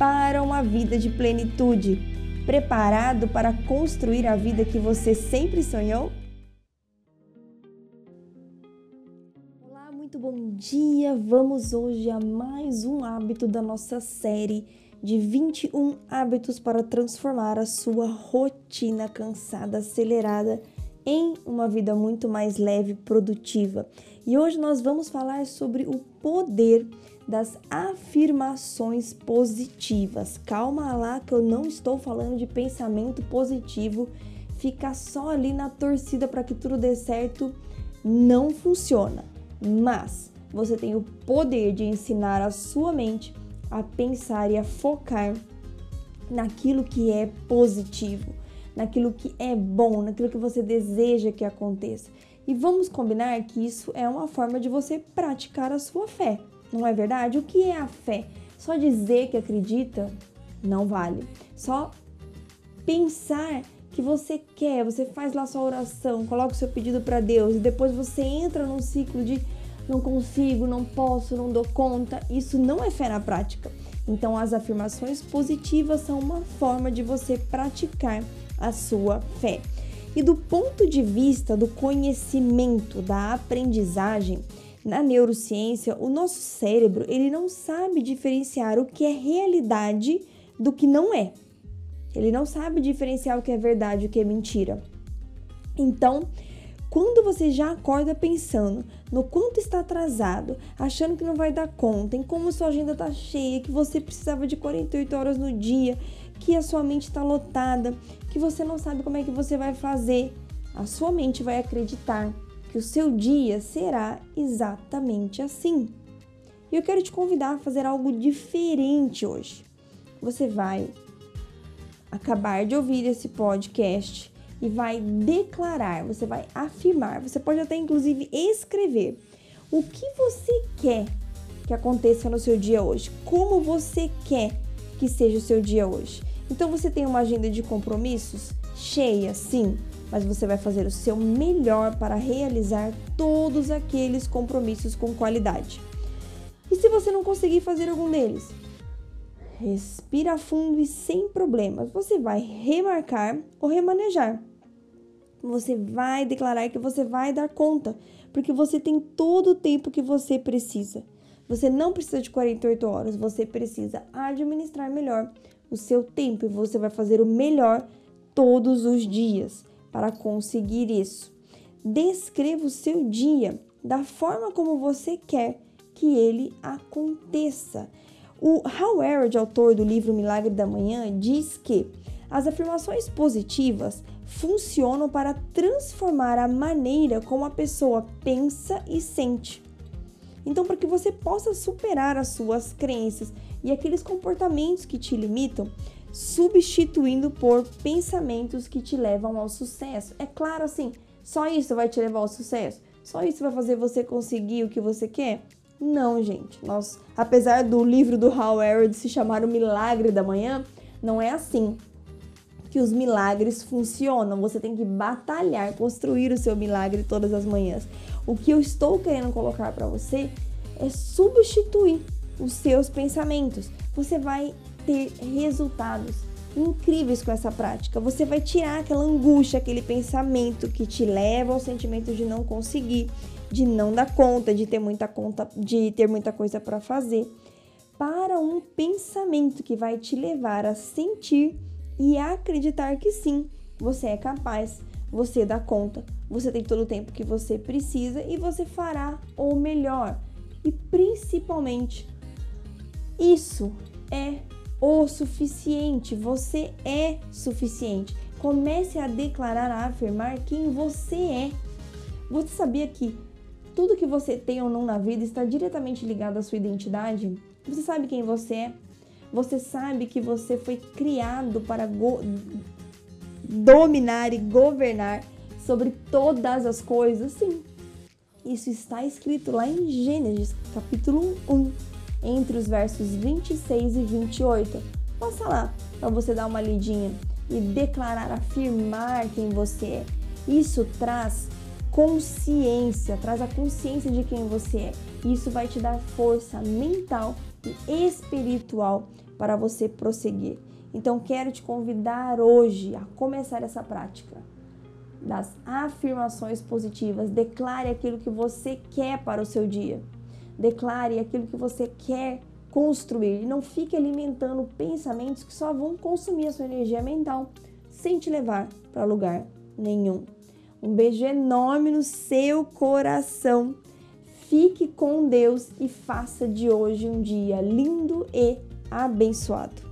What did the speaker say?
para uma vida de plenitude. Preparado para construir a vida que você sempre sonhou? Olá, muito bom dia! Vamos hoje a mais um hábito da nossa série de 21 hábitos para transformar a sua rotina cansada, acelerada em uma vida muito mais leve e produtiva. E hoje nós vamos falar sobre o poder das afirmações positivas. Calma lá que eu não estou falando de pensamento positivo. Ficar só ali na torcida para que tudo dê certo não funciona. Mas você tem o poder de ensinar a sua mente a pensar e a focar naquilo que é positivo, naquilo que é bom, naquilo que você deseja que aconteça. E vamos combinar que isso é uma forma de você praticar a sua fé. Não é verdade? O que é a fé? Só dizer que acredita não vale. Só pensar que você quer, você faz lá sua oração, coloca o seu pedido para Deus e depois você entra num ciclo de não consigo, não posso, não dou conta. Isso não é fé na prática. Então, as afirmações positivas são uma forma de você praticar a sua fé. E do ponto de vista do conhecimento, da aprendizagem, na neurociência, o nosso cérebro ele não sabe diferenciar o que é realidade do que não é. Ele não sabe diferenciar o que é verdade e o que é mentira. Então, quando você já acorda pensando no quanto está atrasado, achando que não vai dar conta, em como sua agenda está cheia, que você precisava de 48 horas no dia, que a sua mente está lotada, que você não sabe como é que você vai fazer, a sua mente vai acreditar que o seu dia será exatamente assim. E eu quero te convidar a fazer algo diferente hoje. Você vai acabar de ouvir esse podcast e vai declarar, você vai afirmar, você pode até inclusive escrever o que você quer que aconteça no seu dia hoje, como você quer que seja o seu dia hoje. Então você tem uma agenda de compromissos cheia, sim, mas você vai fazer o seu melhor para realizar todos aqueles compromissos com qualidade. E se você não conseguir fazer algum deles? Respira fundo e sem problemas, você vai remarcar ou remanejar. Você vai declarar que você vai dar conta, porque você tem todo o tempo que você precisa. Você não precisa de 48 horas, você precisa administrar melhor o seu tempo e você vai fazer o melhor todos os dias para conseguir isso. Descreva o seu dia da forma como você quer que ele aconteça. O Howard, autor do livro Milagre da Manhã, diz que as afirmações positivas funcionam para transformar a maneira como a pessoa pensa e sente. Então, para que você possa superar as suas crenças e aqueles comportamentos que te limitam, substituindo por pensamentos que te levam ao sucesso. É claro assim, só isso vai te levar ao sucesso? Só isso vai fazer você conseguir o que você quer? Não, gente. Nós, apesar do livro do Howard se chamar O Milagre da Manhã, não é assim que os milagres funcionam. Você tem que batalhar, construir o seu milagre todas as manhãs. O que eu estou querendo colocar para você é substituir os seus pensamentos. Você vai ter resultados incríveis com essa prática. Você vai tirar aquela angústia, aquele pensamento que te leva ao sentimento de não conseguir, de não dar conta, de ter muita conta, de ter muita coisa para fazer, para um pensamento que vai te levar a sentir e acreditar que sim, você é capaz, você dá conta, você tem todo o tempo que você precisa e você fará o melhor. E principalmente, isso é o suficiente. Você é suficiente. Comece a declarar, a afirmar quem você é. Você sabia que tudo que você tem ou não na vida está diretamente ligado à sua identidade? Você sabe quem você é? Você sabe que você foi criado para dominar e governar sobre todas as coisas? Sim. Isso está escrito lá em Gênesis, capítulo 1, entre os versos 26 e 28. Passa lá para você dar uma lidinha e declarar, afirmar quem você é. Isso traz consciência, traz a consciência de quem você é. Isso vai te dar força mental e espiritual para você prosseguir. Então, quero te convidar hoje a começar essa prática das afirmações positivas. Declare aquilo que você quer para o seu dia. Declare aquilo que você quer construir. E não fique alimentando pensamentos que só vão consumir a sua energia mental sem te levar para lugar nenhum. Um beijo enorme no seu coração. Fique com Deus e faça de hoje um dia lindo e abençoado.